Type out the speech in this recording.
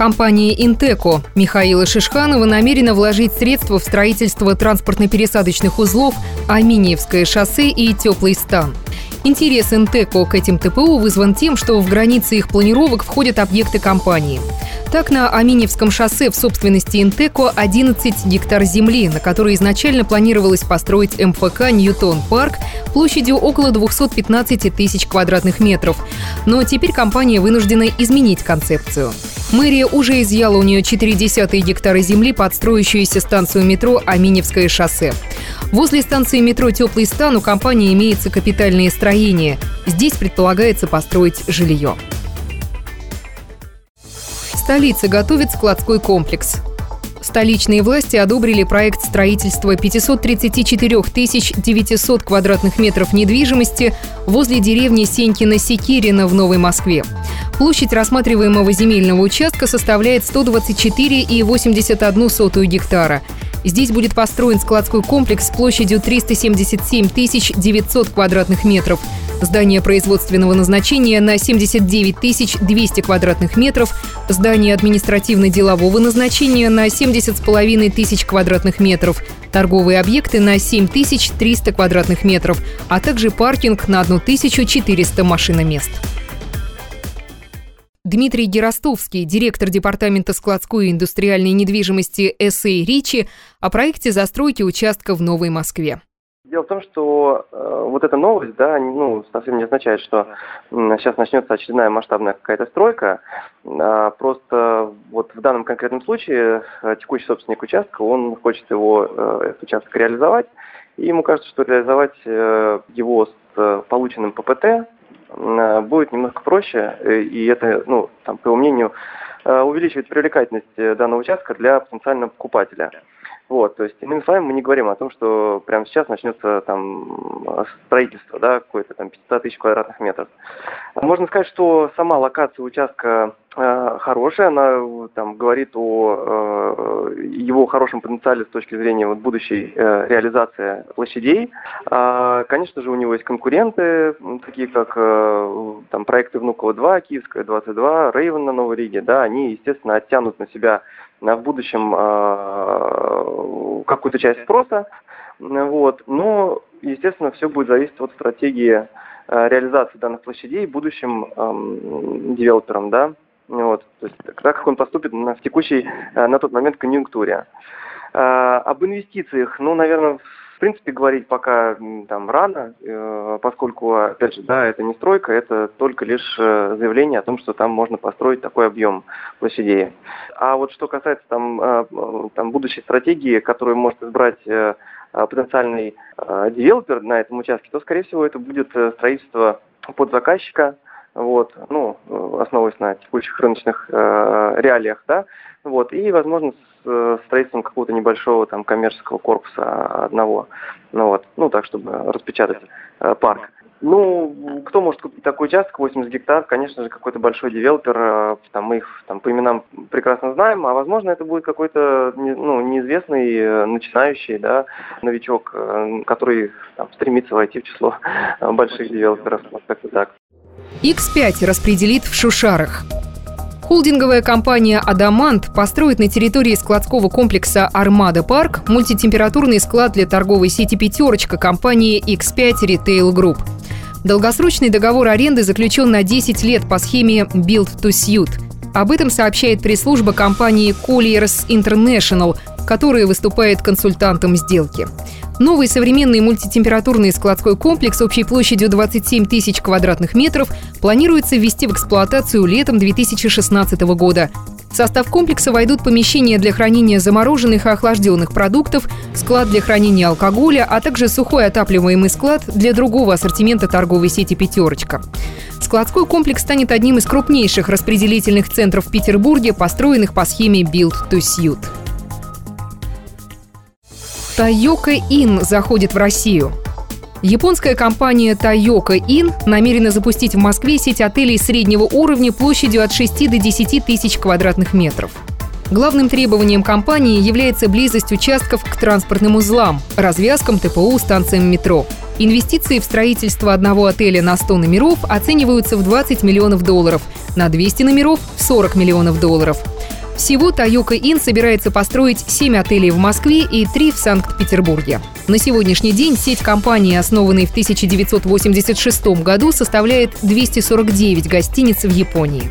Компания «Интеко» Михаила Шишханова намерена вложить средства в строительство транспортно-пересадочных узлов Аминиевское шоссе и Теплый стан. Интерес «Интеко» к этим ТПУ вызван тем, что в границы их планировок входят объекты компании. Так, на Аминевском шоссе в собственности «Интеко» 11 гектар земли, на которой изначально планировалось построить МФК «Ньютон Парк» площадью около 215 тысяч квадратных метров. Но теперь компания вынуждена изменить концепцию. Мэрия уже изъяла у нее 0,4 гектара земли под строящуюся станцию метро Аминевское шоссе. Возле станции метро «Теплый стан» у компании имеется капитальное строение. Здесь предполагается построить жилье. Столица готовит складской комплекс. Столичные власти одобрили проект строительства 534 900 квадратных метров недвижимости возле деревни Сенькино-Секирина в Новой Москве. Площадь рассматриваемого земельного участка составляет 124,81 гектара. Здесь будет построен складской комплекс с площадью 377 900 квадратных метров, здание производственного назначения на 79 200 квадратных метров, здание административно-делового назначения на 70,5 тысяч квадратных метров, торговые объекты на 7 300 квадратных метров, а также паркинг на 1400 машиномест. Дмитрий Геростовский, директор Департамента складской и индустриальной недвижимости СА «Ричи», о проекте застройки участка в Новой Москве. Дело в том, что э, вот эта новость, да, ну, совсем не означает, что э, сейчас начнется очередная масштабная какая-то стройка. А просто вот в данном конкретном случае э, текущий собственник участка, он хочет его, э, этот участок реализовать, и ему кажется, что реализовать э, его с э, полученным ППТ, Э, будет немножко проще, э, и это, ну, там, по его мнению, э, увеличивает привлекательность данного участка для потенциального покупателя. Вот, то есть, иными словами, мы не говорим о том, что прямо сейчас начнется там строительство, да, какое-то там 500 тысяч квадратных метров. Можно сказать, что сама локация участка э, хорошая, она там говорит о э, его хорошем потенциале с точки зрения вот, будущей э, реализации площадей. А, конечно же, у него есть конкуренты, такие как э, там проекты Внуково-2, Киевская 22, Рейвен на Новой Риге, да, они, естественно, оттянут на себя в будущем э, какую-то часть спроса, вот, но, естественно, все будет зависеть от стратегии э, реализации данных площадей будущим э, девелоперам, да, вот, то есть так как он поступит на, в текущей, э, на тот момент конъюнктуре. Э, об инвестициях, ну, наверное, в принципе, говорить пока там рано, э, поскольку, опять же, да, это не стройка, это только лишь э, заявление о том, что там можно построить такой объем площадей. А вот что касается там, там будущей стратегии, которую может избрать потенциальный девелопер на этом участке, то, скорее всего, это будет строительство под заказчика, вот, ну, основываясь на текущих рыночных э, реалиях, да, вот, и, возможно, с э, строительством какого-то небольшого там коммерческого корпуса одного, ну вот, ну так, чтобы распечатать э, парк. Ну, кто может купить такой участок, 80 гектар, конечно же, какой-то большой девелопер, э, там мы их там по именам прекрасно знаем, а возможно это будет какой-то ну, неизвестный э, начинающий, да, новичок, который там, стремится войти в число больших девелоперов, как-то так. X5 распределит в Шушарах. Холдинговая компания «Адамант» построит на территории складского комплекса «Армада Парк» мультитемпературный склад для торговой сети «Пятерочка» компании X5 Retail Group. Долгосрочный договор аренды заключен на 10 лет по схеме «Build to Suit». Об этом сообщает пресс-служба компании Colliers International, которая выступает консультантом сделки. Новый современный мультитемпературный складской комплекс общей площадью 27 тысяч квадратных метров планируется ввести в эксплуатацию летом 2016 года. В состав комплекса войдут помещения для хранения замороженных и охлажденных продуктов, склад для хранения алкоголя, а также сухой отапливаемый склад для другого ассортимента торговой сети «Пятерочка». Складской комплекс станет одним из крупнейших распределительных центров в Петербурге, построенных по схеме «Build to Suit». Тайока Ин заходит в Россию. Японская компания Toyoka Inn намерена запустить в Москве сеть отелей среднего уровня площадью от 6 до 10 тысяч квадратных метров. Главным требованием компании является близость участков к транспортным узлам, развязкам ТПУ, станциям метро. Инвестиции в строительство одного отеля на 100 номеров оцениваются в 20 миллионов долларов, на 200 номеров – в 40 миллионов долларов. Всего Тойока Ин собирается построить 7 отелей в Москве и 3 в Санкт-Петербурге. На сегодняшний день сеть компании, основанной в 1986 году, составляет 249 гостиниц в Японии.